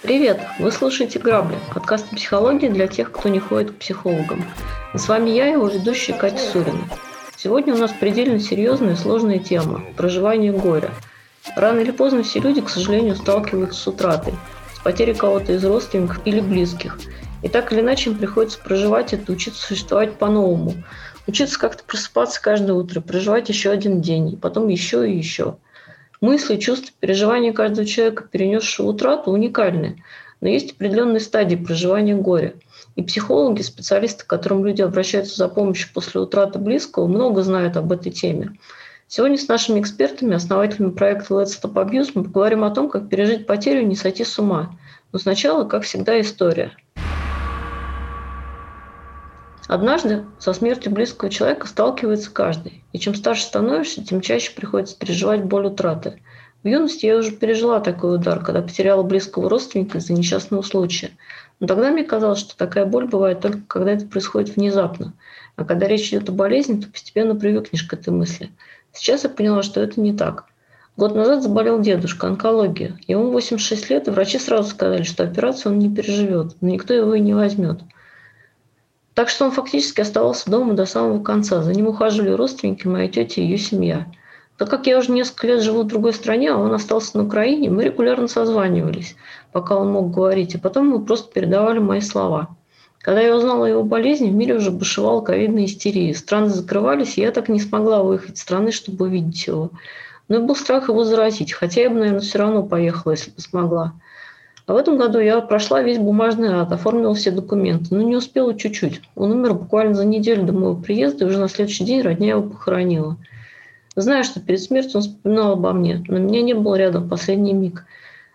Привет! Вы слушаете «Грабли» – подкаст о психологии для тех, кто не ходит к психологам. С вами я, его ведущая Катя Сурина. Сегодня у нас предельно серьезная и сложная тема – проживание горя. Рано или поздно все люди, к сожалению, сталкиваются с утратой, с потерей кого-то из родственников или близких. И так или иначе им приходится проживать это, учиться существовать по-новому, учиться как-то просыпаться каждое утро, проживать еще один день, и потом еще и еще – Мысли, чувства, переживания каждого человека, перенесшего утрату, уникальны. Но есть определенные стадии проживания горя. И психологи, специалисты, к которым люди обращаются за помощью после утраты близкого, много знают об этой теме. Сегодня с нашими экспертами, основателями проекта Let's Stop Abuse, мы поговорим о том, как пережить потерю и не сойти с ума. Но сначала, как всегда, история – Однажды со смертью близкого человека сталкивается каждый. И чем старше становишься, тем чаще приходится переживать боль утраты. В юности я уже пережила такой удар, когда потеряла близкого родственника из-за несчастного случая. Но тогда мне казалось, что такая боль бывает только когда это происходит внезапно. А когда речь идет о болезни, то постепенно привыкнешь к этой мысли. Сейчас я поняла, что это не так. Год назад заболел дедушка, онкология. Ему 86 лет, и врачи сразу сказали, что операцию он не переживет, но никто его и не возьмет. Так что он фактически оставался дома до самого конца. За ним ухаживали родственники, моя тетя и ее семья. Так как я уже несколько лет живу в другой стране, а он остался на Украине, мы регулярно созванивались, пока он мог говорить, а потом мы просто передавали мои слова. Когда я узнала о его болезни, в мире уже бушевала ковидная истерия. Страны закрывались, и я так и не смогла выехать из страны, чтобы увидеть его. Но и был страх его заразить, хотя я бы, наверное, все равно поехала, если бы смогла. А в этом году я прошла весь бумажный ад, оформила все документы, но не успела чуть-чуть. Он умер буквально за неделю до моего приезда, и уже на следующий день родня его похоронила. Знаю, что перед смертью он вспоминал обо мне, но меня не было рядом в последний миг.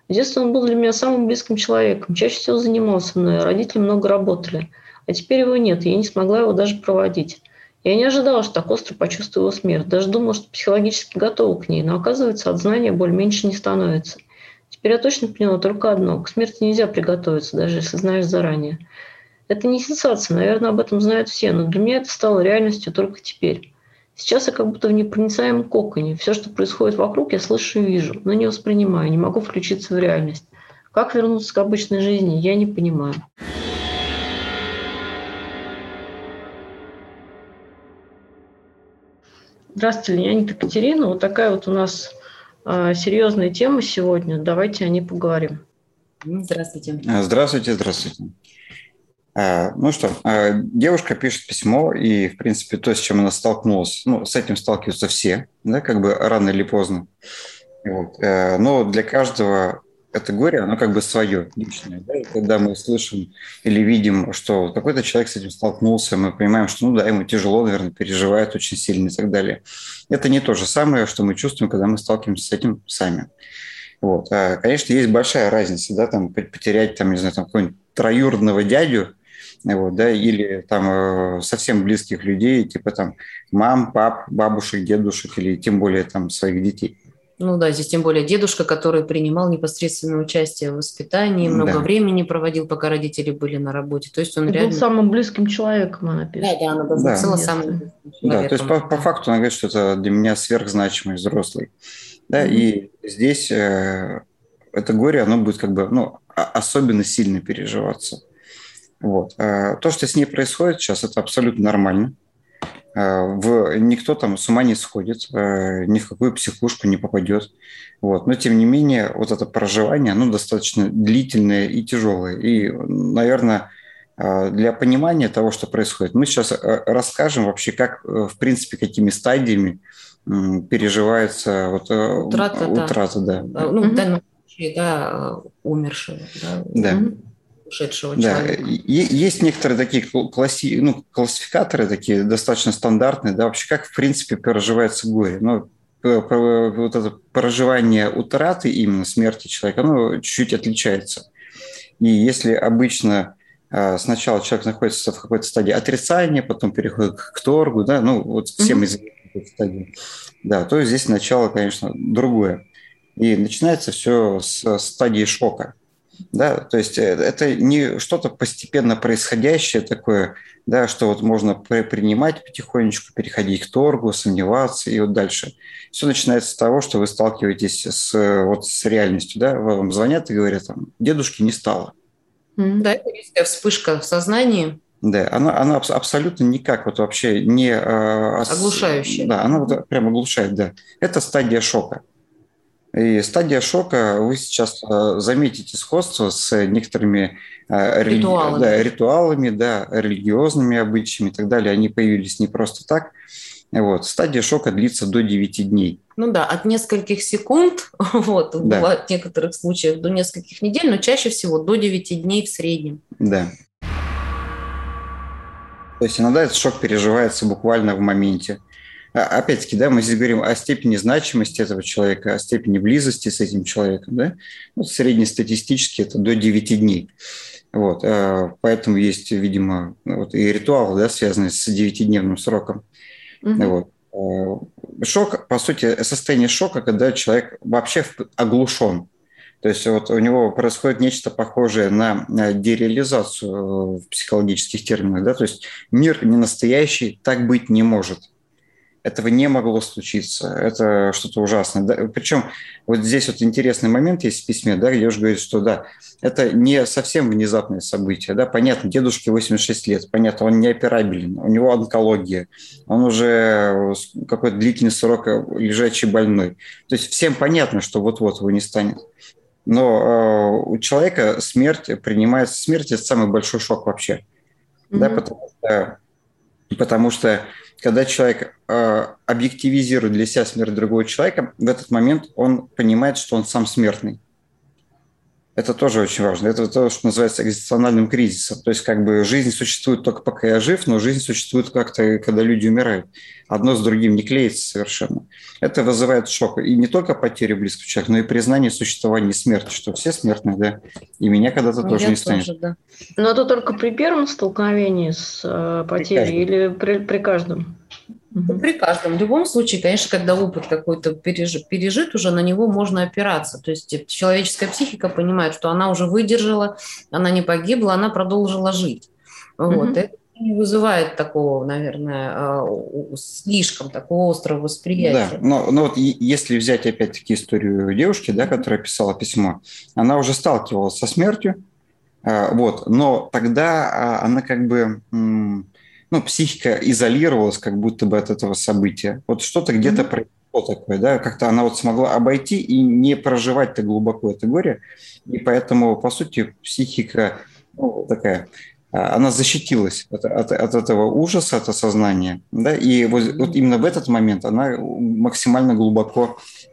В детстве он был для меня самым близким человеком, чаще всего занимался мной, а родители много работали. А теперь его нет, и я не смогла его даже проводить. Я не ожидала, что так остро почувствую его смерть. Даже думала, что психологически готова к ней, но оказывается, от знания боль меньше не становится – Теперь я точно поняла только одно. К смерти нельзя приготовиться, даже если знаешь заранее. Это не сенсация, наверное, об этом знают все, но для меня это стало реальностью только теперь. Сейчас я как будто в непроницаемом коконе. Все, что происходит вокруг, я слышу и вижу, но не воспринимаю, не могу включиться в реальность. Как вернуться к обычной жизни, я не понимаю. Здравствуйте, Леонид Екатерина. Вот такая вот у нас а, серьезная тема сегодня. Давайте о ней поговорим. Здравствуйте. А, здравствуйте, здравствуйте. А, ну что, девушка пишет письмо, и, в принципе, то, с чем она столкнулась, ну, с этим сталкиваются все, да, как бы рано или поздно. Вот. Но для каждого это горе, оно как бы свое, личное. Да? И когда мы слышим или видим, что какой-то человек с этим столкнулся, мы понимаем, что, ну да, ему тяжело, наверное, переживает очень сильно и так далее. Это не то же самое, что мы чувствуем, когда мы сталкиваемся с этим сами. Вот. А, конечно, есть большая разница, да, там, потерять, там, не знаю, там, какого-нибудь троюродного дядю, вот, да, или там э, совсем близких людей, типа там мам, пап, бабушек, дедушек, или тем более там своих детей. Ну да, здесь тем более дедушка, который принимал непосредственное участие в воспитании, много да. времени проводил, пока родители были на работе. То есть он И реально... был самым близким человеком, она пишет. Да, да, она была да. самым близким человеком. Да, то есть по, по факту она говорит, что это для меня сверхзначимый взрослый. Да, mm-hmm. и здесь э, это горе, оно будет как бы, ну, особенно сильно переживаться. Вот. А то, что с ней происходит сейчас, это абсолютно нормально. Э, в, никто там с ума не сходит, э, ни в какую психушку не попадет. Вот. Но, тем не менее, вот это проживание, оно достаточно длительное и тяжелое. И, наверное, э, для понимания того, что происходит, мы сейчас расскажем вообще, как, в принципе, какими стадиями переживается вот утрата, утрата да. да. Ну, в данном случае, да, умершего. Да. да ушедшего да. человека. Есть некоторые такие класси... ну, классификаторы, такие достаточно стандартные, да, вообще как, в принципе, проживается горе. Но вот это проживание утраты именно смерти человека, оно чуть-чуть отличается. И если обычно а, сначала человек находится в какой-то стадии отрицания, потом переходит к торгу, да, ну вот всем mm-hmm. известной стадии, да, то здесь начало, конечно, другое. И начинается все с стадии шока. Да, то есть э, это не что-то постепенно происходящее такое, да, что вот можно принимать потихонечку, переходить к торгу, сомневаться и вот дальше. Все начинается с того, что вы сталкиваетесь с, вот, с реальностью, да, вам звонят и говорят, там, дедушки не стало. Да, это резкая вспышка в сознании. Да, она, она абсолютно никак вот вообще не... Э, Оглушающая. Да, она вот прям оглушает, да. Это стадия шока. И стадия шока, вы сейчас э, заметите сходство с некоторыми э, ритуалами. Да, ритуалами, да, религиозными обычаями и так далее. Они появились не просто так. Вот. Стадия шока длится до 9 дней. Ну да, от нескольких секунд, вот, да. бывает в некоторых случаях до нескольких недель, но чаще всего до 9 дней в среднем. Да. То есть иногда этот шок переживается буквально в моменте. А, опять-таки, да, мы здесь говорим о степени значимости этого человека, о степени близости с этим человеком, да, ну, среднестатистически это до 9 дней. Вот, а, поэтому есть, видимо, вот и ритуал, да, связанный с 9-дневным сроком. Угу. Вот. А, шок, по сути, состояние шока, когда человек вообще оглушен. То есть вот у него происходит нечто похожее на дереализацию в психологических терминах. Да? То есть мир не настоящий, так быть не может этого не могло случиться. Это что-то ужасное. Да? Причем вот здесь вот интересный момент есть в письме, да, где уже говорит, что да, это не совсем внезапное событие. Да? Понятно, дедушке 86 лет, понятно, он не операбелен, у него онкология, он уже какой-то длительный срок лежачий больной. То есть всем понятно, что вот-вот его не станет. Но э, у человека смерть принимается, смерть – это самый большой шок вообще. Mm-hmm. Да, потому что, потому что когда человек э, объективизирует для себя смерть другого человека, в этот момент он понимает, что он сам смертный. Это тоже очень важно. Это то, что называется экзистенциальным кризисом. То есть как бы жизнь существует только пока я жив, но жизнь существует как-то, когда люди умирают. Одно с другим не клеится совершенно. Это вызывает шок. И не только потерю близкого человека, но и признание существования смерти, что все смертны, да. И меня когда-то тоже не станет. Тоже, да. Но это только при первом столкновении с э, потерей при или при, при каждом? Угу. При каждом. В любом случае, конечно, когда опыт какой-то пережит, пережит, уже на него можно опираться. То есть человеческая психика понимает, что она уже выдержала, она не погибла, она продолжила жить. Вот. Угу. Это не вызывает такого, наверное, а, слишком такого острого восприятия. Да, но, но вот если взять опять-таки историю девушки, да, которая писала письмо, она уже сталкивалась со смертью, а, вот, но тогда а, она как бы ну, психика изолировалась как будто бы от этого события. Вот что-то где-то mm-hmm. произошло такое, да, как-то она вот смогла обойти и не проживать так глубоко это горе, и поэтому, по сути, психика ну, такая она защитилась от, от, от этого ужаса, от осознания, да, и вот, вот именно в этот момент она максимально глубоко а,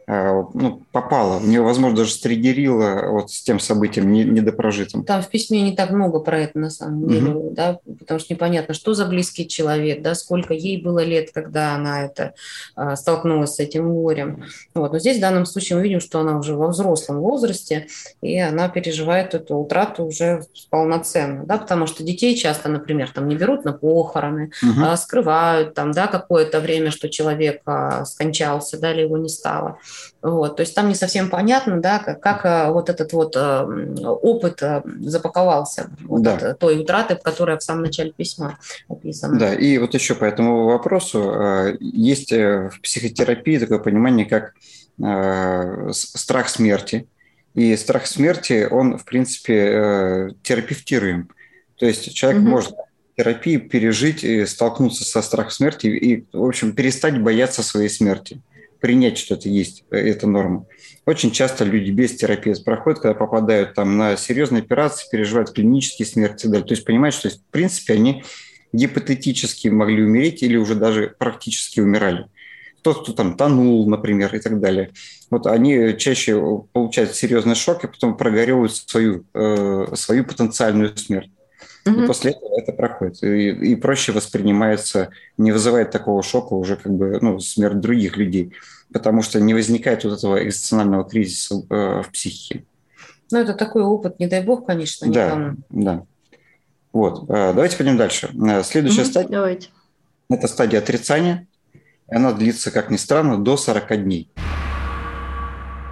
ну, попала, в нее, возможно, даже стригерила вот с тем событием недопрожитым. Там в письме не так много про это, на самом деле, угу. да, потому что непонятно, что за близкий человек, да, сколько ей было лет, когда она это а, столкнулась с этим горем. Вот. Но здесь в данном случае мы видим, что она уже во взрослом возрасте, и она переживает эту утрату уже полноценно, да, потому что детей часто, например, там не берут на похороны, угу. скрывают там, да, какое-то время, что человек а, скончался, да, или его не стало. Вот, то есть там не совсем понятно, да, как, как а, вот этот вот а, опыт а, запаковался вот да. от той утраты, которая в самом начале письма описана. Да, и вот еще по этому вопросу есть э, в психотерапии такое понимание, как страх смерти. И страх смерти, он, в принципе, э, терапевтируем. То есть человек угу. может терапии пережить и столкнуться со страхом смерти и, в общем, перестать бояться своей смерти, принять, что это есть, э, это норма. Очень часто люди без терапии проходят, когда попадают там на серьезные операции, переживают клинические смерти и далее. То есть понимают, что, в принципе, они гипотетически могли умереть или уже даже практически умирали. Тот, кто там тонул, например, и так далее. Вот они чаще получают серьезный шок и потом прогоревают свою, э, свою потенциальную смерть. Угу. И после этого это проходит. И, и проще воспринимается, не вызывает такого шока уже как бы ну, смерть других людей, потому что не возникает вот этого экзистенциального кризиса э, в психике. Ну, это такой опыт, не дай бог, конечно. Да, никому. да. Вот. Э, давайте пойдем дальше. Э, следующая угу, стадия. Давайте. Это стадия отрицания. Она длится, как ни странно, до 40 дней.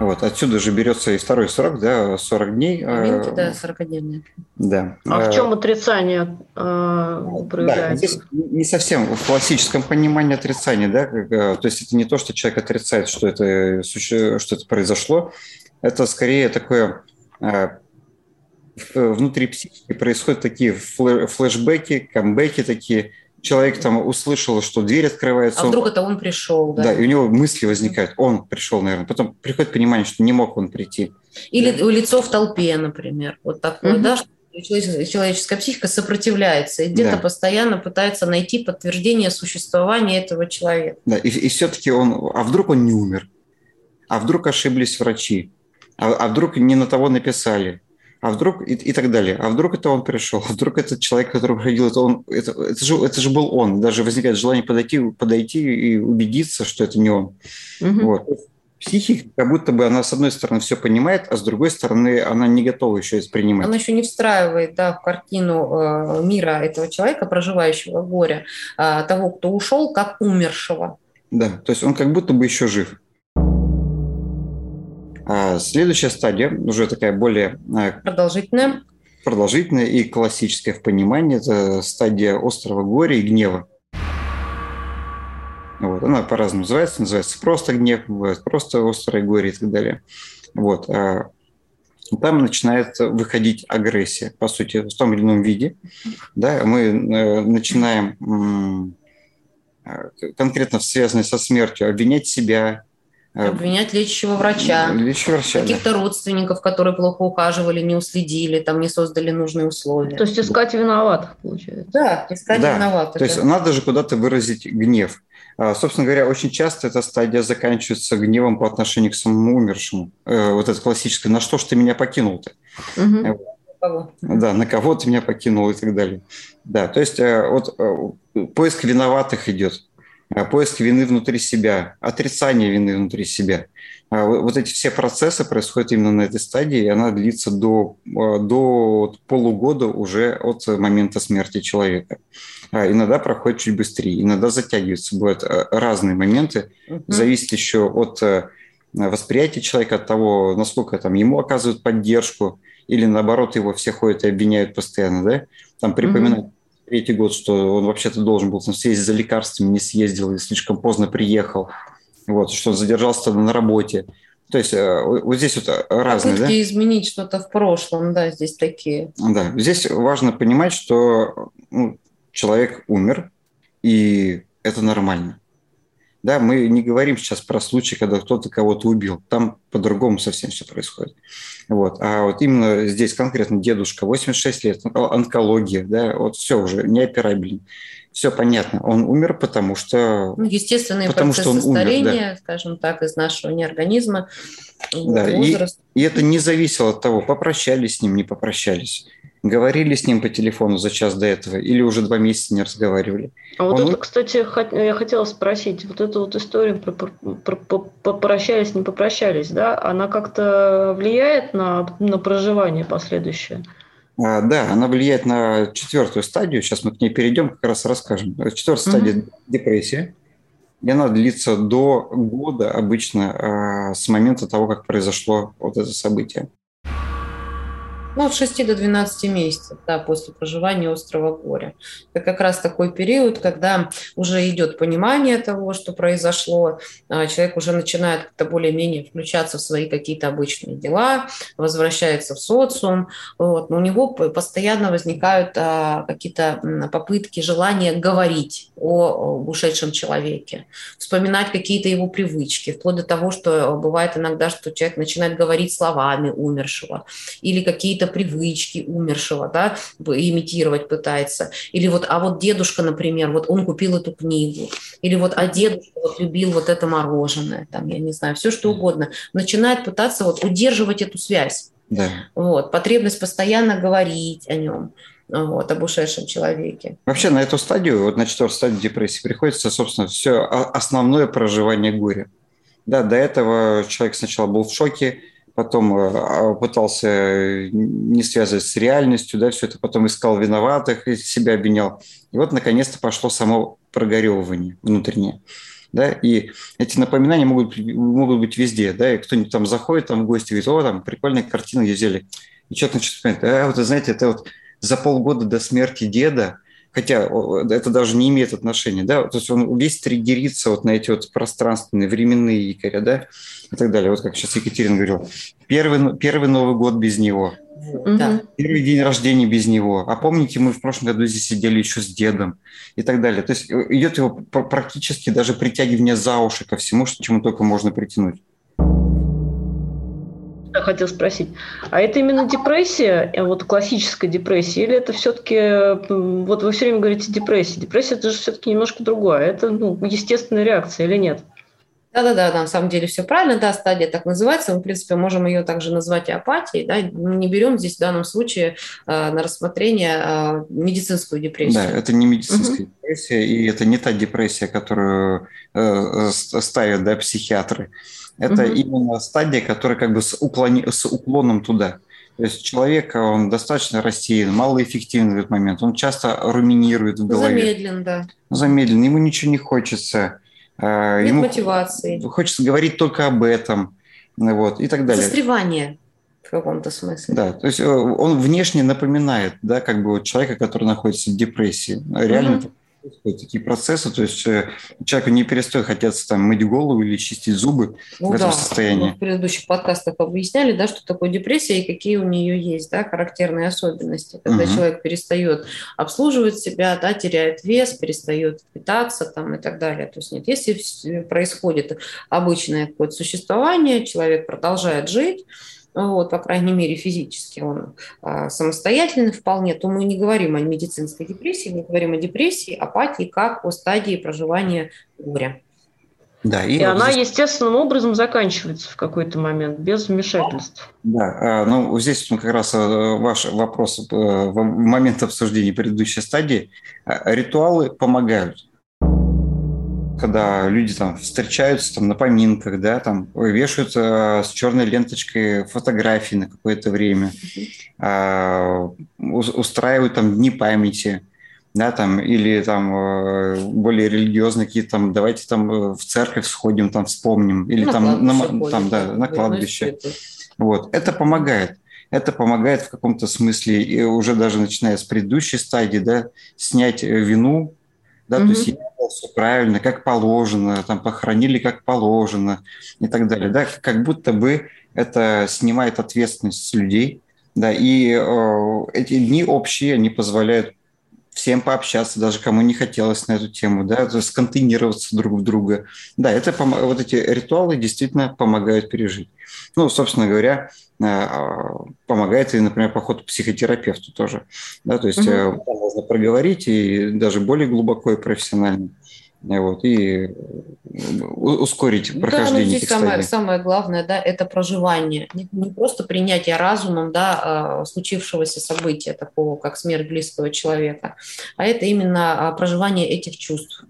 Вот, отсюда же берется и второй срок, да, 40 дней. Моменте, а, да, 40-дневные. Да. А в чем отрицание э, проявляется? Да, здесь не совсем в классическом понимании отрицания, да, то есть это не то, что человек отрицает, что это, что это произошло, это скорее такое внутри психики происходят такие флешбеки, камбэки такие, человек там услышал, что дверь открывается. А вдруг он... это он пришел, да? Да, и у него мысли возникают, он пришел, наверное. Потом приходит понимание, что не мог он прийти. Или да. лицо в толпе, например. Вот такое, угу. да, что человеческая психика сопротивляется и где-то да. постоянно пытается найти подтверждение существования этого человека. Да, и, и все-таки он, а вдруг он не умер? А вдруг ошиблись врачи? А, а вдруг не на того написали? А вдруг и, и так далее. А вдруг это он пришел, а вдруг этот человек, который приходил, это он, это, это, же, это же был он. Даже возникает желание подойти, подойти и убедиться, что это не он. Угу. Вот. Психика, как будто бы она, с одной стороны, все понимает, а с другой стороны, она не готова еще это принимать. Она еще не встраивает да, в картину э, мира этого человека, проживающего горе, э, того, кто ушел, как умершего. Да, то есть он как будто бы еще жив. А следующая стадия, уже такая более а, продолжительная, продолжительная и классическая в понимании, это стадия острого горя и гнева. Вот, она по-разному называется. Называется просто гнев, бывает просто острое горе и так далее. Вот. А там начинает выходить агрессия, по сути, в том или ином виде. Да, мы э, начинаем конкретно связанные со смертью обвинять себя, Э, Обвинять лечащего врача, лечащего врача каких-то да. родственников, которые плохо ухаживали, не уследили, там не создали нужные условия. То есть искать виноватых, получается. Да, искать да. виноватых. То есть надо же куда-то выразить гнев. А, собственно говоря, очень часто эта стадия заканчивается гневом по отношению к самому умершему. Э, вот это классическое «на что ж ты меня покинул-то?» угу. Кого? Да, на кого ты меня покинул и так далее. Да, то есть вот поиск виноватых идет. А, поиск вины внутри себя, отрицание вины внутри себя. А, вот эти все процессы происходят именно на этой стадии, и она длится до, а, до полугода уже от момента смерти человека. Иногда проходит чуть быстрее, иногда затягивается. Бывают разные моменты, uh зависит еще от восприятия человека, от того, насколько там ему оказывают поддержку, или наоборот его все ходят и обвиняют постоянно, да? Там припоминают uh третий год, что он вообще-то должен был съездить за лекарствами, не съездил и слишком поздно приехал, вот, что он задержался на работе. То есть э, вот здесь вот разные, Попытки да? изменить что-то в прошлом, да, здесь такие. Да, здесь важно понимать, что ну, человек умер, и это нормально. Да, мы не говорим сейчас про случай, когда кто-то кого-то убил. Там по-другому совсем все происходит. Вот. А вот именно здесь конкретно дедушка, 86 лет, онкология, да, вот все уже неоперабельно. Все понятно. Он умер, потому что... Ну, естественные потому процессы что он старения, умер, да. скажем так, из нашего организма. Да, и, и это не зависело от того, попрощались с ним, не попрощались говорили с ним по телефону за час до этого или уже два месяца не разговаривали. А вот Он... это, кстати, я хотела спросить, вот эту вот историю про, про, про попрощались, не попрощались, да, она как-то влияет на, на проживание последующее? А, да, она влияет на четвертую стадию, сейчас мы к ней перейдем, как раз расскажем. Четвертая стадия угу. депрессия, и она длится до года обычно а, с момента того, как произошло вот это событие. Ну, от 6 до 12 месяцев да, после проживания острого горя. Это как раз такой период, когда уже идет понимание того, что произошло, а, человек уже начинает как-то более-менее включаться в свои какие-то обычные дела, возвращается в социум, вот, но у него постоянно возникают а, какие-то попытки, желания говорить о ушедшем человеке, вспоминать какие-то его привычки, вплоть до того, что бывает иногда, что человек начинает говорить словами умершего или какие-то какие-то привычки умершего, да, имитировать пытается. Или вот, а вот дедушка, например, вот он купил эту книгу. Или вот, а дедушка вот любил вот это мороженое, там, я не знаю, все что угодно. Начинает пытаться вот удерживать эту связь. Да. Вот, потребность постоянно говорить о нем вот, об ушедшем человеке. Вообще на эту стадию, вот на четвертую стадию депрессии приходится, собственно, все основное проживание горя. Да, до этого человек сначала был в шоке, потом э, а, пытался не связывать с реальностью, да, все это потом искал виноватых и себя обвинял. И вот, наконец-то, пошло само прогоревывание внутреннее. да, и эти напоминания могут, могут быть везде, да, и кто-нибудь там заходит там в гости, говорит, о, там прикольная картина, где взяли, и что-то начинает а вот, знаете, это вот за полгода до смерти деда, хотя это даже не имеет отношения, да, то есть он весь триггерится вот на эти вот пространственные, временные якоря, да, и так далее. Вот как сейчас Екатерина говорила, первый, первый Новый год без него, да. первый день рождения без него. А помните, мы в прошлом году здесь сидели еще с дедом и так далее. То есть э, идет его практически даже притягивание за уши ко всему, что чему только можно притянуть. Я хотел спросить, а это именно депрессия, э, вот классическая депрессия, или это все-таки, вот вы все время говорите депрессия, депрессия это же все-таки немножко другое, это ну, естественная реакция или нет? Да-да-да, на самом деле все правильно, да, стадия так называется. Мы, в принципе, можем ее также назвать и апатией. Да? Мы не берем здесь в данном случае э, на рассмотрение э, медицинскую депрессию. Да, это не медицинская угу. депрессия, и это не та депрессия, которую э, ставят да, психиатры. Это угу. именно стадия, которая как бы с, уклони, с уклоном туда. То есть человек, он достаточно рассеян, малоэффективен в этот момент. Он часто руминирует в голове. Замедлен, да. Замедлен, ему ничего не хочется. А, Нет ему мотивации. Хочется говорить только об этом. Вот, и так далее. Застревание в каком-то смысле. Да, то есть э, он внешне напоминает, да, как бы вот человека, который находится в депрессии. Реально угу происходят такие процессы, то есть э, человеку не перестает хотеться там мыть голову или чистить зубы ну, в этом да. состоянии. Мы в предыдущих подкастах объясняли, да, что такое депрессия и какие у нее есть, да, характерные особенности. Когда угу. человек перестает обслуживать себя, да, теряет вес, перестает питаться там и так далее. То есть нет, если происходит обычное какое-то существование, человек продолжает жить, вот, по крайней мере, физически он а, самостоятельный вполне, то мы не говорим о медицинской депрессии, мы говорим о депрессии, апатии как о стадии проживания горя. Да, и, и она здесь... естественным образом заканчивается в какой-то момент, без вмешательств. Да, а, ну здесь как раз э, ваш вопрос э, в момент обсуждения предыдущей стадии. А, ритуалы помогают когда люди там встречаются там на поминках, да, там вешают э, с черной ленточкой фотографии на какое-то время, э, устраивают там дни памяти, да, там, или там э, более религиозные какие-то там, давайте там э, в церковь сходим, там вспомним, или на там, на, ходим, там, да, на кладбище. Вот, это помогает. Это помогает в каком-то смысле, и уже даже начиная с предыдущей стадии, да, снять вину да, угу. то есть все правильно, как положено, там похоронили как положено и так далее, да, как будто бы это снимает ответственность с людей, да, и э, эти дни общие, они позволяют всем пообщаться, даже кому не хотелось на эту тему, да, сконтейнироваться друг в друга. Да, это вот эти ритуалы действительно помогают пережить. Ну, собственно говоря, э, помогает и, например, поход к психотерапевту тоже. Да, то есть угу. можно проговорить и даже более глубоко и профессионально. Вот, и ускорить ну прохождение да, ну, здесь самое, самое главное, да, это проживание. Не, не просто принятие разумом, да, а, случившегося события, такого как смерть близкого человека, а это именно а, проживание этих чувств.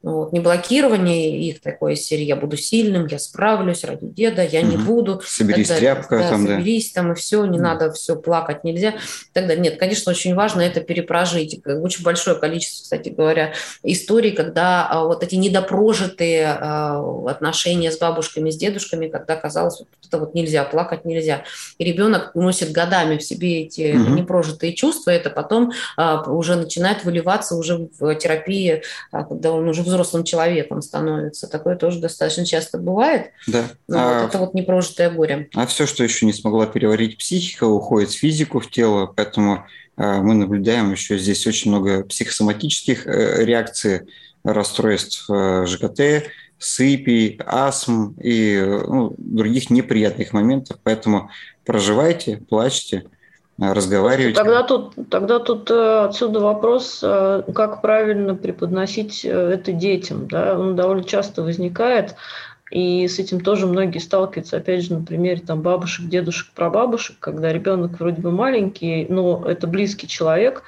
Вот, не блокирование их такой серии «я буду сильным, я справлюсь ради деда, я угу. не буду». Соберись, тряпка да, там, соберись да. там, и все, не угу. надо все, плакать нельзя. Тогда нет, конечно, очень важно это перепрожить. Очень большое количество, кстати говоря, историй, когда а, вот эти недопрожитые а, отношения с бабушками, с дедушками, когда казалось, вот это вот нельзя, плакать нельзя. И ребенок носит годами в себе эти угу. непрожитые чувства, это потом а, уже начинает выливаться уже в терапии, когда он уже взрослым человеком становится. Такое тоже достаточно часто бывает. Да. Но а, вот это вот непрожитое горе. А все, что еще не смогла переварить психика, уходит в физику, в тело, поэтому а, мы наблюдаем еще здесь очень много психосоматических э, реакций, расстройств э, ЖКТ, сыпи, астм и ну, других неприятных моментов. Поэтому проживайте, плачьте – разговаривать. Тогда тут, тогда тут э, отсюда вопрос, э, как правильно преподносить э, это детям. Да? Он довольно часто возникает, и с этим тоже многие сталкиваются, опять же, на примере там, бабушек, дедушек, прабабушек, когда ребенок вроде бы маленький, но это близкий человек,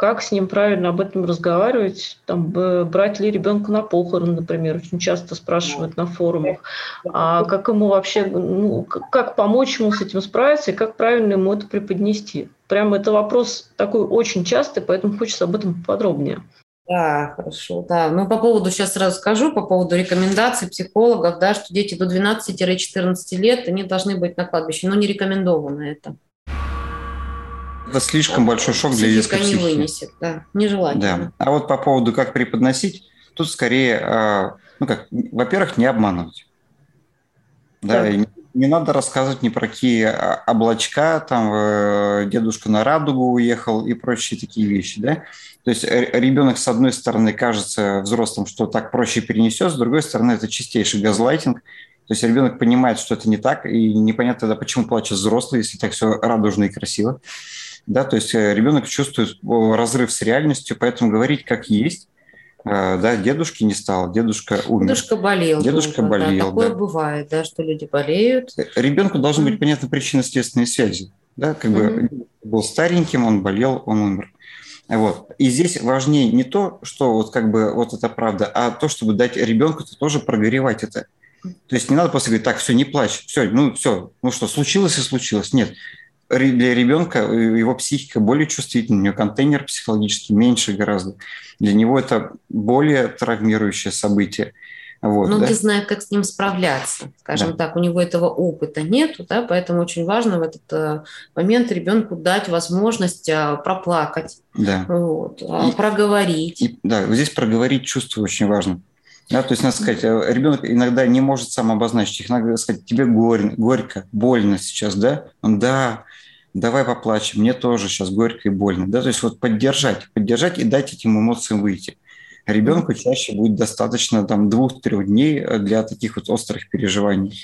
как с ним правильно об этом разговаривать, там, брать ли ребенка на похорон, например, очень часто спрашивают на форумах, а как ему вообще, ну, как помочь ему с этим справиться и как правильно ему это преподнести. Прямо это вопрос такой очень частый, поэтому хочется об этом подробнее. Да, хорошо, да. Ну, по поводу, сейчас сразу скажу, по поводу рекомендаций психологов, да, что дети до 12-14 лет, они должны быть на кладбище, но не рекомендовано это. Это слишком большой шок для детской психики. не вынесет, да, нежелательно. Да. А вот по поводу, как преподносить, тут скорее, а, ну как, во-первых, не обманывать. Да, да. не надо рассказывать ни про какие а, облачка, там э, дедушка на радугу уехал и прочие такие вещи, да. То есть ребенок, с одной стороны, кажется взрослым, что так проще перенесет, с другой стороны, это чистейший газлайтинг. То есть ребенок понимает, что это не так, и непонятно тогда, почему плачет взрослый, если так все радужно и красиво. Да, то есть э, ребенок чувствует разрыв с реальностью, поэтому говорить как есть, э, да, дедушки не стало, дедушка умер. Дедушка болел. Дедушка долго, болел, да. Такое да. бывает, да, что люди болеют. Ребенку должны быть понятны причинно-следственные связи. Да, как mm-hmm. бы был стареньким, он болел, он умер. Вот. И здесь важнее не то, что вот как бы вот это правда, а то, чтобы дать ребенку -то тоже прогревать это. То есть не надо просто говорить, так, все, не плачь, все, ну все, ну что, случилось и случилось. Нет, для ребенка его психика более чувствительна, у него контейнер психологически меньше гораздо. Для него это более травмирующее событие. Вот, Но да? не знает, как с ним справляться. Скажем да. так, у него этого опыта нету, да, поэтому очень важно в этот э, момент ребенку дать возможность э, проплакать, да. вот, э, и, проговорить. И, да, здесь проговорить чувство очень важно. Да, то есть, надо сказать, ребенок иногда не может сам обозначить их. Надо сказать, тебе горь, горько, больно сейчас, да? Он, да, давай поплачем, мне тоже сейчас горько и больно. Да? То есть вот поддержать, поддержать и дать этим эмоциям выйти. Ребенку чаще будет достаточно там двух-трех дней э, для таких вот острых переживаний.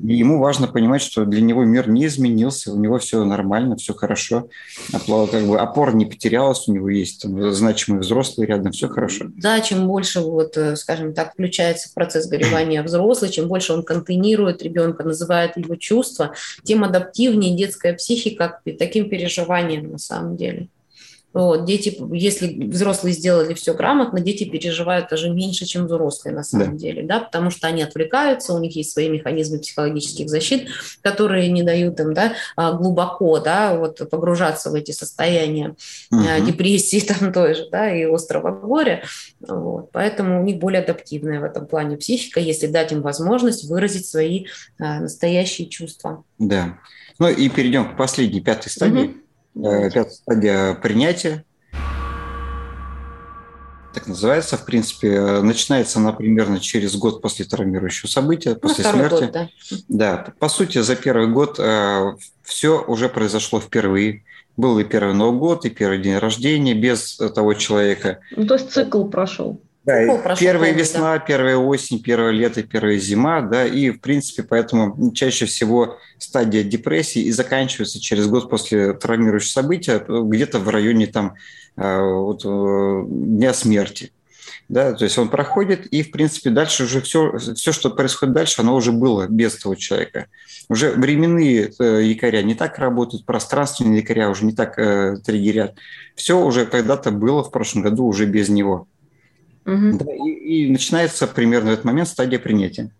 И ему важно понимать, что для него мир не изменился, у него все нормально, все хорошо, как бы опора не потерялась, у него есть там, значимые взрослые рядом, все хорошо. Да, чем больше, вот, э, скажем так, включается в процесс горевания взрослый, чем больше он контейнирует ребенка, называет его чувства, тем адаптивнее детская психика к таким переживаниям на самом деле. Вот, дети, если взрослые сделали все грамотно, дети переживают даже меньше, чем взрослые на самом да. деле, да, потому что они отвлекаются, у них есть свои механизмы психологических защит, которые не дают им, да, а, глубоко, да, вот погружаться в эти состояния угу. депрессии там той же, да, и острого горя, вот, поэтому у них более адаптивная в этом плане психика, если дать им возможность выразить свои а, настоящие чувства. Да. Ну и перейдем к последней, пятой стадии. Угу пятая стадия принятия, так называется, в принципе, начинается она примерно через год после травмирующего события, после ну, смерти. Год, да. да, по сути, за первый год э, все уже произошло впервые. Был и первый Новый год, и первый день рождения без того человека. Ну, то есть цикл прошел. Да, первая весна, да. первая осень, первое лето, первая зима, да, и в принципе поэтому чаще всего стадия депрессии и заканчивается через год после травмирующего события, где-то в районе там э, вот, э, дня смерти. Да, то есть он проходит, и, в принципе, дальше уже все, все, что происходит дальше, оно уже было без того человека. Уже временные э, якоря не так работают, пространственные якоря уже не так э, триггерят. Все уже когда-то было в прошлом году уже без него. Угу. Да, и, и начинается примерно в этот момент стадия принятия.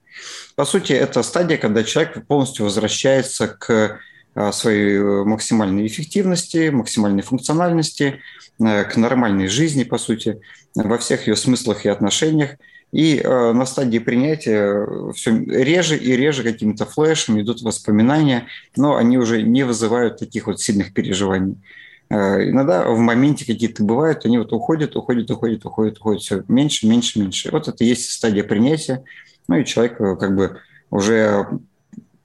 По сути, это стадия, когда человек полностью возвращается к а, своей э, максимальной эффективности, максимальной функциональности, э, к нормальной жизни, по сути, во всех ее смыслах и отношениях. И э, на стадии принятия все реже и реже какими-то флешами идут воспоминания, но они уже не вызывают таких вот сильных переживаний. Э, иногда в моменте какие-то бывают, они вот уходят, уходят, уходят, уходят, уходят, все меньше, меньше, меньше. Вот это и есть стадия принятия. Ну и человек э, как бы уже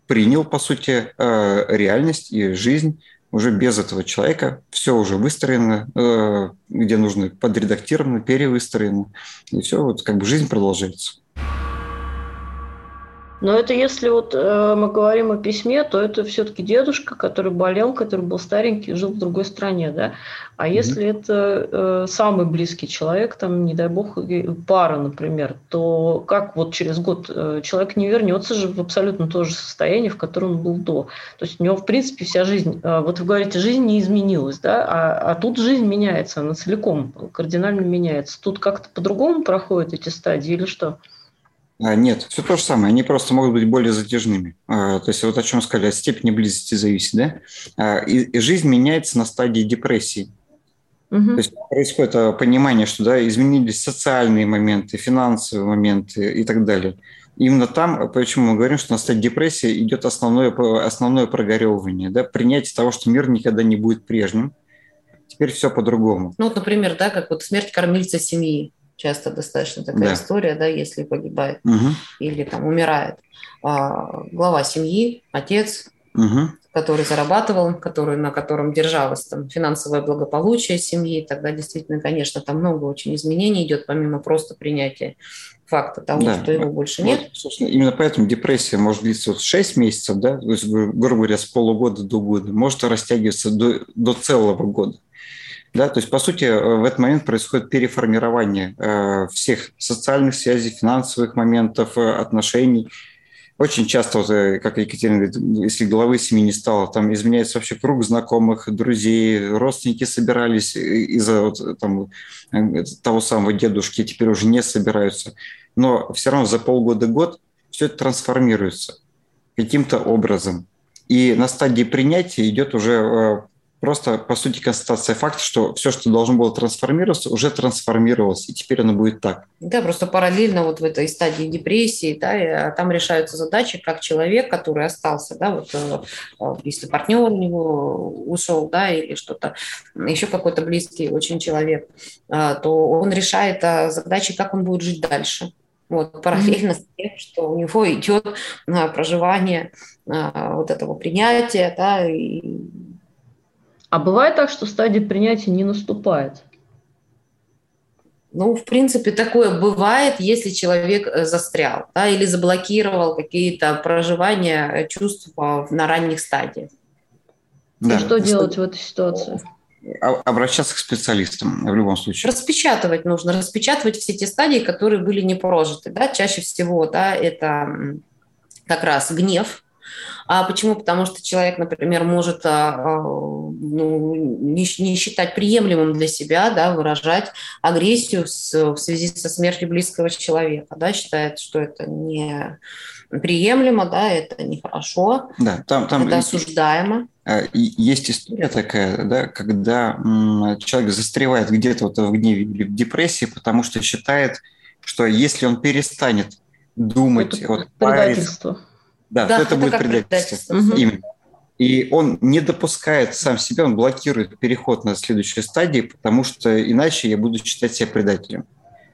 принял, по сути, э, реальность и жизнь уже без этого человека. Все уже выстроено, где нужно, подредактировано, перевыстроено. И все, вот как бы жизнь продолжается. Но это если вот э, мы говорим о письме, то это все-таки дедушка, который болел, который был старенький, жил в другой стране, да. А mm-hmm. если это э, самый близкий человек, там, не дай бог, пара, например, то как вот через год э, человек не вернется же в абсолютно то же состояние, в котором он был до. То есть у него, в принципе, вся жизнь, э, вот вы говорите, жизнь не изменилась, да, а, а тут жизнь меняется, она целиком кардинально меняется. Тут как-то по-другому проходят эти стадии или что? Нет, все то же самое. Они просто могут быть более затяжными. А, то есть вот о чем сказали, от степени близости зависит. Да? А, и жизнь меняется на стадии депрессии. Угу. То есть происходит а, понимание, что да, изменились социальные моменты, финансовые моменты и так далее. Именно там, почему мы говорим, что на стадии депрессии идет основное, основное прогоревывание, да, принятие того, что мир никогда не будет прежним. Теперь все по-другому. Ну, вот, например, да, как вот смерть кормильца семьи. Часто достаточно такая да. история, да, если погибает угу. или там умирает а, глава семьи, отец, угу. который зарабатывал, который, на котором держалось там, финансовое благополучие семьи, тогда действительно, конечно, там много очень изменений идет, помимо просто принятия факта того, да. что его больше вот, нет. Собственно, именно поэтому депрессия может длиться вот 6 месяцев, да, то есть, грубо говоря, с полугода до года, может растягиваться до, до целого года. Да, то есть, по сути, в этот момент происходит переформирование э, всех социальных связей, финансовых моментов, э, отношений, очень часто, э, как Екатерина говорит, если главы семьи не стало, там изменяется вообще круг знакомых, друзей, родственники собирались из-за вот, там, э, того самого дедушки, теперь уже не собираются. Но все равно за полгода-год все это трансформируется каким-то образом. И на стадии принятия идет уже э, просто, по сути, констатация факта, что все, что должно было трансформироваться, уже трансформировалось, и теперь оно будет так. Да, просто параллельно вот в этой стадии депрессии, да, там решаются задачи, как человек, который остался, да, вот э, э, если партнер у него ушел, да, или что-то, еще какой-то близкий очень человек, э, то он решает задачи, как он будет жить дальше. Вот, параллельно с тем, что у него идет проживание вот этого принятия, да, и а бывает так, что стадия принятия не наступает? Ну, в принципе, такое бывает, если человек э, застрял да, или заблокировал какие-то проживания э, чувств на ранних стадиях. Да. И что делать в этой ситуации? Обращаться к специалистам в любом случае. Распечатывать нужно, распечатывать все те стадии, которые были не прожиты. Да? Чаще всего да, это как раз гнев, а почему? Потому что человек, например, может а, а, ну, не, не считать приемлемым для себя да, выражать агрессию с, в связи со смертью близкого человека. Да, считает, что это не приемлемо, да, это нехорошо, да, там, там это осуждаемо. А, есть история такая, да, когда человек застревает где-то вот в гневе или в депрессии, потому что считает, что если он перестанет думать, это вот, париться, да, да это, это будет предательство. предательство. Именно. И он не допускает сам себя, он блокирует переход на следующую стадию, потому что иначе я буду считать себя предателем.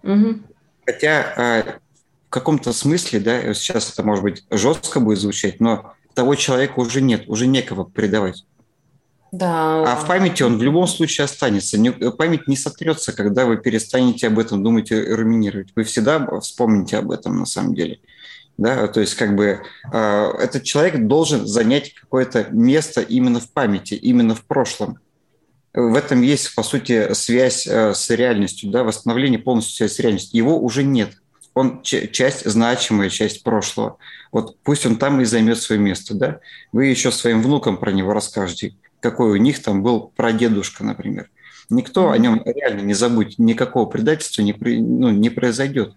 Угу. Хотя а, в каком-то смысле, да, сейчас это может быть жестко будет звучать, но того человека уже нет, уже некого предавать. Да. А в памяти он в любом случае останется. Память не сотрется, когда вы перестанете об этом думать и руминировать. Вы всегда вспомните об этом на самом деле. Да, то есть как бы э, этот человек должен занять какое-то место именно в памяти, именно в прошлом. В этом есть, по сути, связь э, с реальностью, да, восстановление полностью связи с реальностью. Его уже нет. Он часть, значимая часть прошлого. Вот пусть он там и займет свое место, да. Вы еще своим внукам про него расскажете, какой у них там был прадедушка, например. Никто mm-hmm. о нем реально не забудет, никакого предательства не, ну, не произойдет.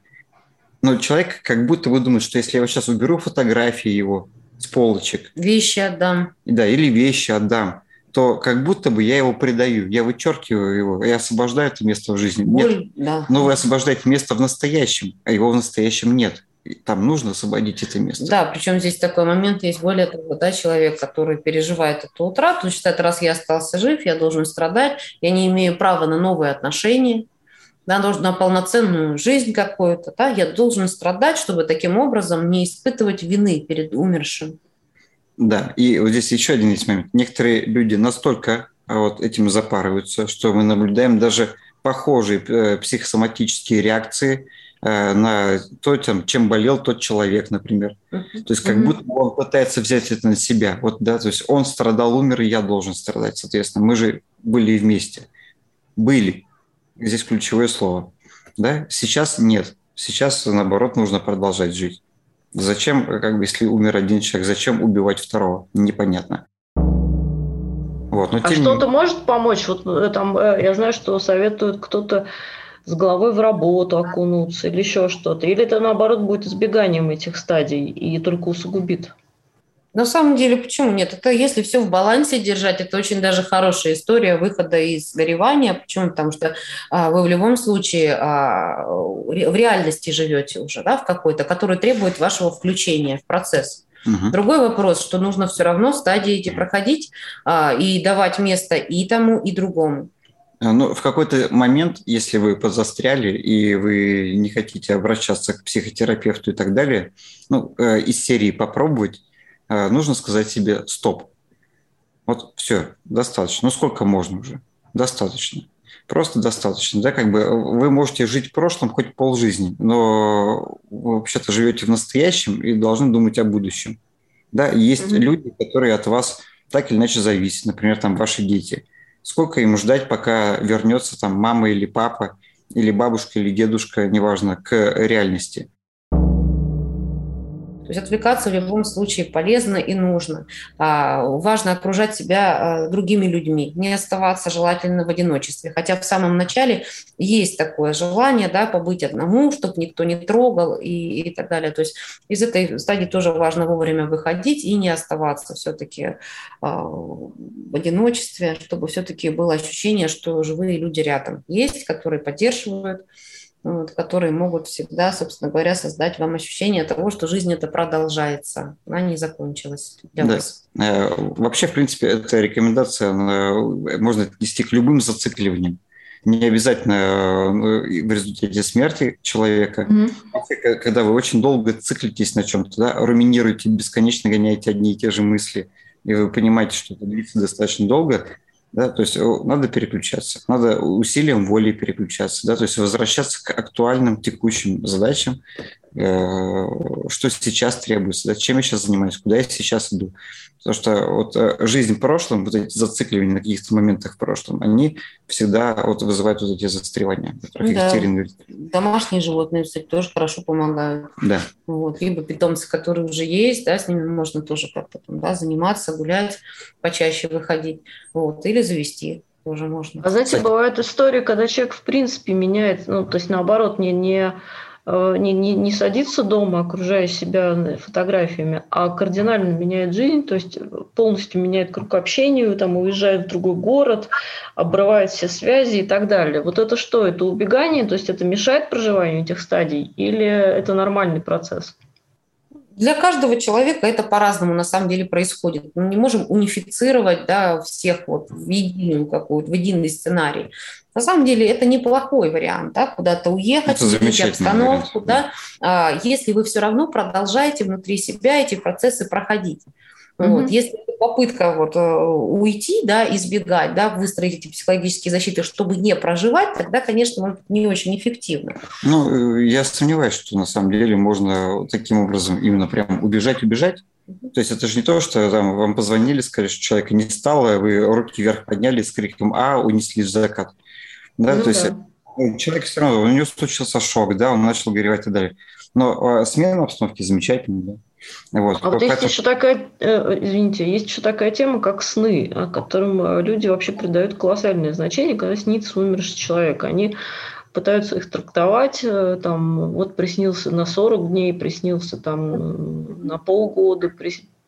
Но человек как будто бы думает, что если я сейчас уберу фотографии его с полочек... Вещи отдам. Да, или вещи отдам, то как будто бы я его предаю, я вычеркиваю его, я освобождаю это место в жизни. Боль, нет, да. но вы освобождаете место в настоящем, а его в настоящем нет. Там нужно освободить это место. Да, причем здесь такой момент есть. Более того, да, человек, который переживает эту утрату, считает, раз я остался жив, я должен страдать, я не имею права на новые отношения, да, на полноценную жизнь какую-то, да, я должен страдать, чтобы таким образом не испытывать вины перед умершим. Да, и вот здесь еще один есть момент. Некоторые люди настолько а, вот этим запарываются, что мы наблюдаем даже похожие э, психосоматические реакции э, на то, чем болел тот человек, например. Uh-huh. То есть как uh-huh. будто он пытается взять это на себя. Вот, да, то есть он страдал, умер, и я должен страдать, соответственно. Мы же были вместе. Были здесь ключевое слово. Да? Сейчас нет. Сейчас, наоборот, нужно продолжать жить. Зачем, как бы, если умер один человек, зачем убивать второго? Непонятно. Вот, но а что-то не... может помочь? Вот э, там, э, я знаю, что советуют кто-то с головой в работу окунуться или еще что-то. Или это, наоборот, будет избеганием этих стадий и только усугубит? На самом деле, почему нет? Это если все в балансе держать, это очень даже хорошая история выхода из горевания. Почему? Потому что а, вы в любом случае а, в реальности живете уже, да, в какой-то, который требует вашего включения в процесс. Угу. Другой вопрос, что нужно все равно стадии эти проходить а, и давать место и тому, и другому. А, ну, в какой-то момент, если вы позастряли и вы не хотите обращаться к психотерапевту и так далее, ну, э, из серии попробовать, нужно сказать себе «стоп». Вот все, достаточно. Ну, сколько можно уже? Достаточно. Просто достаточно. Да, как бы вы можете жить в прошлом хоть полжизни, но вы вообще-то живете в настоящем и должны думать о будущем. Да, есть mm-hmm. люди, которые от вас так или иначе зависят, например, там ваши дети – сколько им ждать, пока вернется там мама или папа, или бабушка, или дедушка, неважно, к реальности. То есть отвлекаться в любом случае полезно и нужно. А, важно окружать себя а, другими людьми, не оставаться желательно в одиночестве. Хотя в самом начале есть такое желание да, побыть одному, чтобы никто не трогал и, и так далее. То есть из этой стадии тоже важно вовремя выходить и не оставаться все-таки а, в одиночестве, чтобы все-таки было ощущение, что живые люди рядом есть, которые поддерживают, вот, которые могут всегда, собственно говоря, создать вам ощущение того, что жизнь это продолжается, она не закончилась для да. вас. Э, вообще, в принципе, эта рекомендация можно отнести к любым зацикливаниям. Не обязательно э, в результате смерти человека. Mm-hmm. Когда вы очень долго циклитесь на чем-то, да, руминируете, бесконечно гоняете одни и те же мысли, и вы понимаете, что это длится достаточно долго, да, то есть надо переключаться, надо усилием воли переключаться, да, то есть возвращаться к актуальным текущим задачам, что сейчас требуется, да, чем я сейчас занимаюсь, куда я сейчас иду. Потому что вот э, жизнь в прошлом, вот эти зацикливания на каких-то моментах в прошлом, они всегда вот вызывают вот эти застревания. Да. Домашние животные, кстати, тоже хорошо помогают. Да. Вот. Либо питомцы, которые уже есть, да, с ними можно тоже как-то да, заниматься, гулять, почаще выходить. Вот. Или завести тоже можно. А знаете, бывают истории, когда человек в принципе меняет, ну, то есть наоборот, не, не Э, не, не, не садится дома, окружая себя фотографиями, а кардинально меняет жизнь, то есть полностью меняет круг общения, там, уезжает в другой город, обрывает все связи и так далее. Вот это что? Это убегание? То есть это мешает проживанию этих стадий или это нормальный процесс? Для каждого человека это по-разному на самом деле происходит. Мы не можем унифицировать да, всех вот в единую какую-то, в единый сценарий. На самом деле это неплохой вариант, да, куда-то уехать, сменить обстановку, вариант. да, а, если вы все равно продолжаете внутри себя эти процессы проходить. Mm-hmm. Вот. Если попытка вот, э, уйти, да, избегать, да, выстроить эти психологические защиты, чтобы не проживать, тогда, конечно, может быть не очень эффективно. Ну, э, я сомневаюсь, что на самом деле можно таким образом именно прям убежать, убежать. То есть это же не то, что там, вам позвонили, сказали, что человека не стало, вы руки вверх подняли с криком «А!» унесли в закат. Да, ну, то да. есть ну, человек все равно, у него случился шок, да, он начал горевать и так далее. Но э, смена обстановки замечательная, да. Вот. А вот есть еще такая, э, извините, есть еще такая тема, как сны, о котором э, люди вообще придают колоссальное значение, когда снится умерший человек. Они пытаются их трактовать, э, там, вот приснился на 40 дней, приснился там на полгода,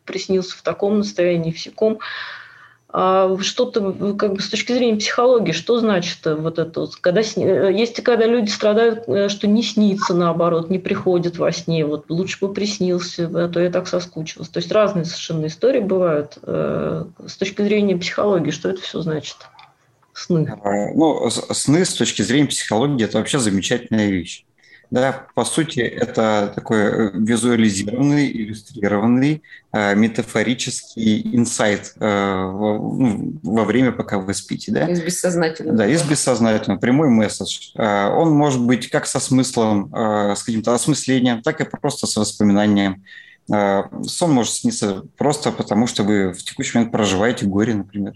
приснился в таком настоянии, в секом. А что-то как бы с точки зрения психологии, что значит э, вот это вот, когда э, есть когда люди страдают, э, что не снится наоборот, не приходит во сне, вот лучше бы приснился, а то я так соскучилась. То есть разные совершенно истории бывают с точки зрения психологии, что это все значит? Сны. Ну, сны с точки зрения психологии это вообще замечательная вещь. Да, по сути, это такой э, визуализированный, иллюстрированный, э, метафорический инсайт э, ну, во время, пока вы спите. Да? Из бессознательного. Да, из бессознательного. Прямой месседж. Он может быть как со смыслом, с каким-то осмыслением, так и просто с воспоминанием. Сон может сниться просто потому, что вы в текущий момент проживаете горе, например.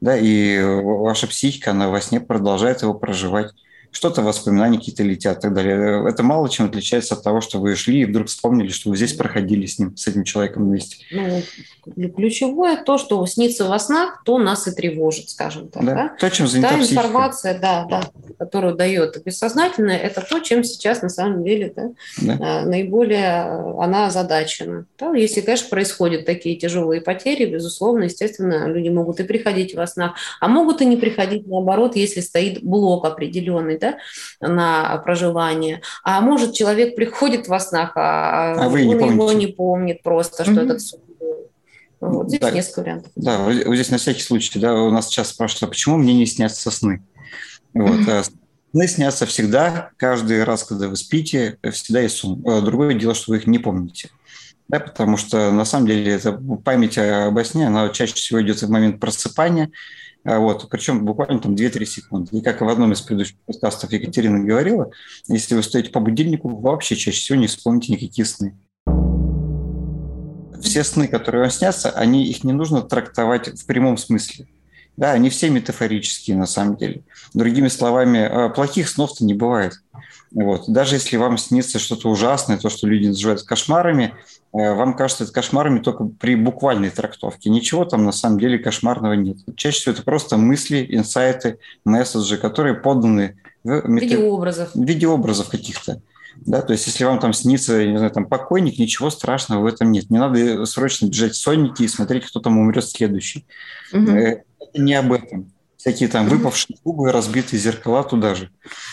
Да, и ваша психика, она во сне продолжает его проживать. Что-то воспоминания какие-то летят и так далее. Это мало чем отличается от того, что вы шли и вдруг вспомнили, что вы здесь проходили с ним, с этим человеком вместе. Ну, ключевое то, что снится во снах, то нас и тревожит, скажем так. Да? Да? То, чем занята Та психика. информация, да, да, которую дает бессознательное, это то, чем сейчас на самом деле да, да. наиболее она озадачена. Да? Если, конечно, происходят такие тяжелые потери, безусловно, естественно, люди могут и приходить во снах, а могут и не приходить, наоборот, если стоит блок определенный да, на проживание. А может, человек приходит во снах, а, а вы он не его не помнит просто, что mm-hmm. этот вот здесь да, несколько вариантов. Да, вот здесь на всякий случай, да, у нас сейчас спрашивают, а почему мне не снятся сны? Вот, mm-hmm. Сны снятся всегда, каждый раз, когда вы спите, всегда есть сон. Э, другое дело, что вы их не помните. Да, потому что на самом деле это память обо сне, она чаще всего идет в момент просыпания, а вот, причем буквально там 2-3 секунды. И как в одном из предыдущих подкастов Екатерина говорила, если вы стоите по будильнику, вы вообще чаще всего не вспомните никакие сны. Все сны, которые вам снятся, они, их не нужно трактовать в прямом смысле. Да, они все метафорические на самом деле. Другими словами, э, плохих снов-то не бывает. Вот. Даже если вам снится что-то ужасное, то, что люди называют кошмарами, э, вам кажется это кошмарами только при буквальной трактовке. Ничего там на самом деле кошмарного нет. Чаще всего это просто мысли, инсайты, месседжи, которые поданы в мета... видеообразов. видеообразов каких-то. Да, то есть, если вам там снится, не знаю, там покойник, ничего страшного в этом нет. Не надо срочно бежать в сонники и смотреть, кто там умрет следующий. Угу не об этом. Всякие там выпавшие губы, разбитые зеркала туда же.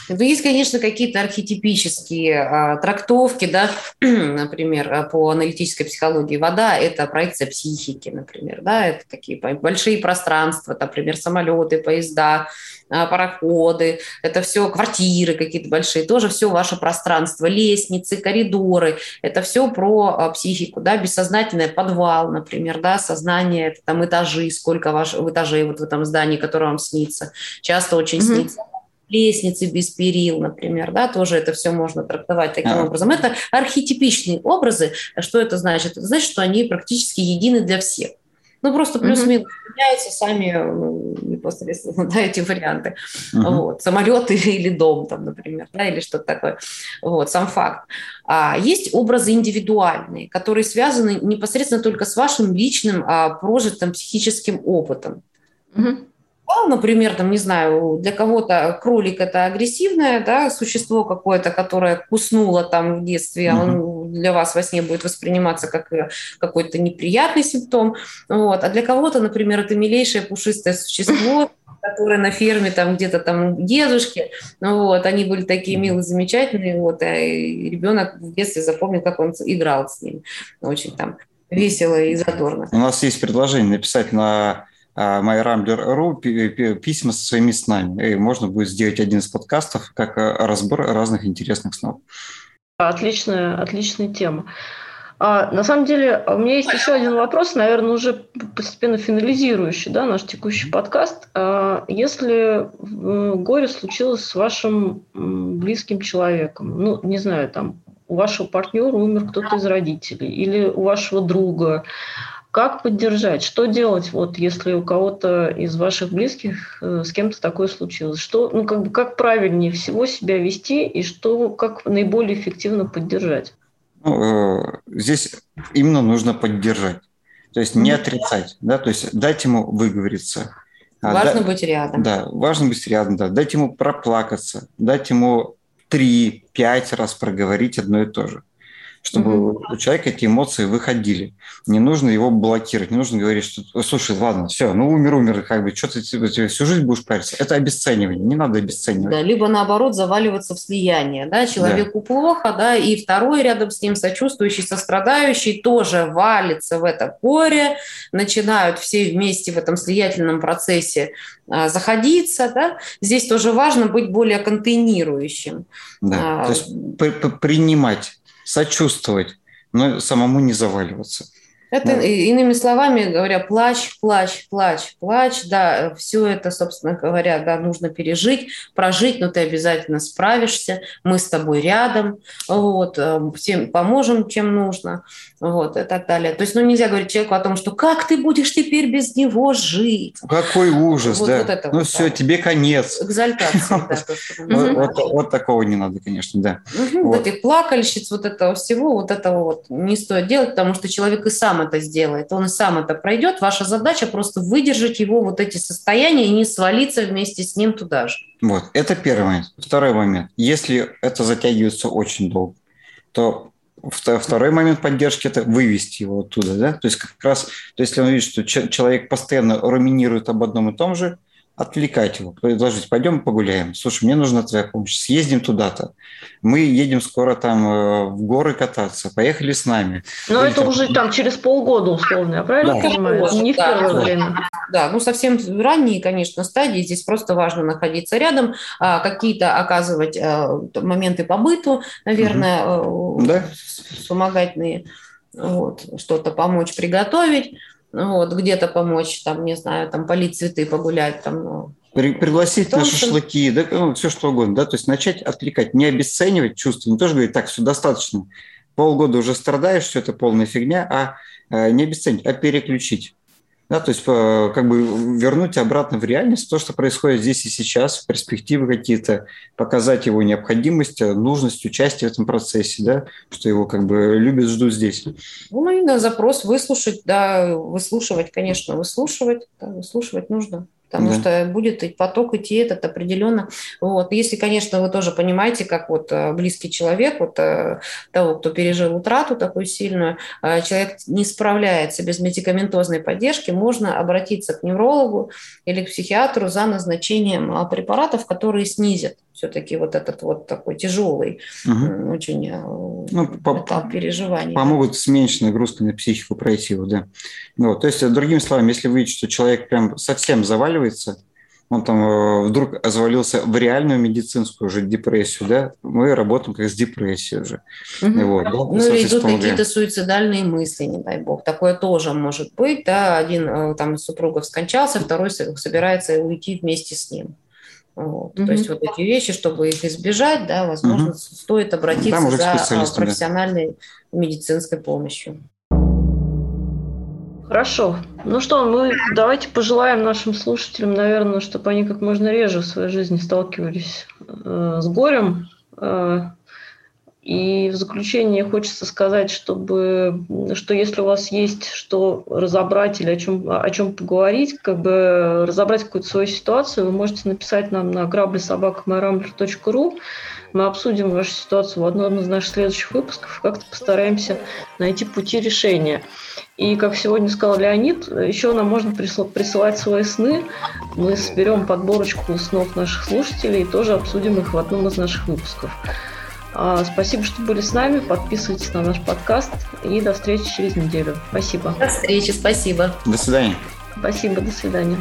Ну, есть, конечно, какие-то архетипические а, трактовки, да, например, а, по аналитической психологии. Вода – это проекция психики, например, да, это такие большие пространства, например, самолеты, поезда, а, пароходы, это все квартиры какие-то большие, тоже все ваше пространство, лестницы, коридоры, это все про а, психику, да, бессознательное подвал, например, да, сознание, это там этажи, сколько ваш, этажей вот в этом здании, которое вам снится, часто очень mm-hmm. снится лестницы без перил, например, да, тоже это все можно трактовать таким а. образом. Это архетипичные образы. Что это значит? Это значит, что они практически едины для всех. Ну, просто плюс-минус меняются сами ну, непосредственно да, эти варианты. Mm-hmm. Вот. Самолет или, или дом, там, например, да, или что-то такое. Вот, сам факт. А есть образы индивидуальные, которые связаны непосредственно только с вашим личным а, прожитым психическим опытом. Mm-hmm. Например, там, не знаю, для кого-то кролик это агрессивное да, существо какое-то, которое куснуло там в детстве, mm-hmm. он для вас во сне будет восприниматься как э, какой-то неприятный симптом. Вот. А для кого-то, например, это милейшее пушистое существо, которое на ферме там где-то там дедушки, ну вот, они были такие милые, замечательные, вот, а ребенок в детстве запомнил, как он играл с ним, очень там весело и задорно. У нас есть предложение написать на MyRambler.ru письма со своими снами. И можно будет сделать один из подкастов как э, разбор разных интересных снов. Отличная, отличная тема. А, на самом деле, у меня есть еще один вопрос, наверное, уже постепенно финализирующий да, наш текущий подкаст. А, если горе случилось с вашим близким человеком, ну, не знаю, там, у вашего партнера умер кто-то из родителей или у вашего друга, как поддержать? Что делать, вот, если у кого-то из ваших близких э, с кем-то такое случилось? Что, ну, как бы, как правильнее всего себя вести и что, как наиболее эффективно поддержать? Ну, э, здесь именно нужно поддержать. То есть не отрицать, да, то есть дать ему выговориться. А, важно да, быть рядом. Да, важно быть рядом, да. Дать ему проплакаться, дать ему три-пять раз проговорить одно и то же чтобы mm-hmm. у человека эти эмоции выходили. Не нужно его блокировать, не нужно говорить, что слушай, ладно, все, ну умер, умер, как бы, что ты тебе всю жизнь будешь париться. Это обесценивание, не надо обесценивать. Да, либо наоборот заваливаться в слияние, да, человеку да. плохо, да, и второй рядом с ним сочувствующий, сострадающий тоже валится в это горе, начинают все вместе в этом слиятельном процессе а, заходиться, да, здесь тоже важно быть более контейнирующим. Да, а, то есть принимать сочувствовать, но самому не заваливаться. Это, да. иными словами говоря, плач, плач, плач, плач, да, все это, собственно говоря, да, нужно пережить, прожить, но ты обязательно справишься, мы с тобой рядом, вот, э, всем поможем, чем нужно, вот, и так далее. То есть, ну, нельзя говорить человеку о том, что как ты будешь теперь без него жить. Какой ужас, вот, да. Вот это ну, вот, все, да. тебе конец. Экзальтация, да. Вот такого не надо, конечно, да. Вот этих плакальщиц, вот этого всего, вот этого вот не стоит делать, потому что человек и сам сам это сделает, он сам это пройдет. Ваша задача просто выдержать его вот эти состояния и не свалиться вместе с ним туда же. Вот, это первый момент. Второй момент. Если это затягивается очень долго, то Второй момент поддержки – это вывести его оттуда. Да? То есть как раз, то есть если он видит, что человек постоянно руминирует об одном и том же, отвлекать его, предложить, пойдем погуляем. Слушай, мне нужна твоя помощь, съездим туда-то. Мы едем скоро там э, в горы кататься, поехали с нами. Но Или это там... уже там через полгода условно, я правильно да. понимаю? Не в первое да. время. Да, ну совсем ранние, конечно, стадии. Здесь просто важно находиться рядом, а, какие-то оказывать а, моменты по быту, наверное, угу. да. вспомогательные, вот, что-то помочь приготовить вот, где-то помочь, там, не знаю, там, полить цветы, погулять, там, ну, пригласить на шашлыки, да, ну, все что угодно, да, то есть начать отвлекать, не обесценивать чувства, не тоже говорить, так, все достаточно, полгода уже страдаешь, все это полная фигня, а э, не обесценить, а переключить. Да, то есть э, как бы вернуть обратно в реальность то, что происходит здесь и сейчас, перспективы какие-то, показать его необходимость, э, нужность участия в этом процессе, да, что его как бы любят, ждут здесь. Ну и на запрос выслушать, да, выслушивать, конечно, выслушивать, да, выслушивать нужно потому да. что будет поток идти этот определенно. Вот. Если, конечно, вы тоже понимаете, как вот э, близкий человек, вот э, того, кто пережил утрату такую сильную, э, человек не справляется без медикаментозной поддержки, можно обратиться к неврологу или к психиатру за назначением препаратов, которые снизят все-таки вот этот вот такой тяжелый угу. очень ну, этап переживания. Помогут с меньшей нагрузкой на психику пройти его, да. Ну, то есть, другими словами, если вы видите, что человек прям совсем заваливается, он там э, вдруг завалился в реальную медицинскую уже депрессию, да, мы работаем как с депрессией уже. Угу. Вот, да, ну, или идут какие-то суицидальные мысли, не дай бог. Такое тоже может быть, да, один э, там супругов скончался, второй собирается уйти вместе с ним. Вот. Mm-hmm. То есть вот эти вещи, чтобы их избежать, да, возможно, mm-hmm. стоит обратиться за а, профессиональной да. медицинской помощью. Хорошо. Ну что, мы давайте пожелаем нашим слушателям, наверное, чтобы они как можно реже в своей жизни сталкивались э, с горем, э, и в заключение хочется сказать, чтобы, что если у вас есть что разобрать или о чем, о чем поговорить, как бы разобрать какую-то свою ситуацию, вы можете написать нам на граблесобакамайрамблер.ру. Мы обсудим вашу ситуацию в одном из наших следующих выпусков и как-то постараемся найти пути решения. И, как сегодня сказал Леонид, еще нам можно присылать свои сны. Мы соберем подборочку снов наших слушателей и тоже обсудим их в одном из наших выпусков. А, спасибо, что были с нами. Подписывайтесь на наш подкаст. И до встречи через неделю. Спасибо. До встречи. Спасибо. До свидания. Спасибо. До свидания.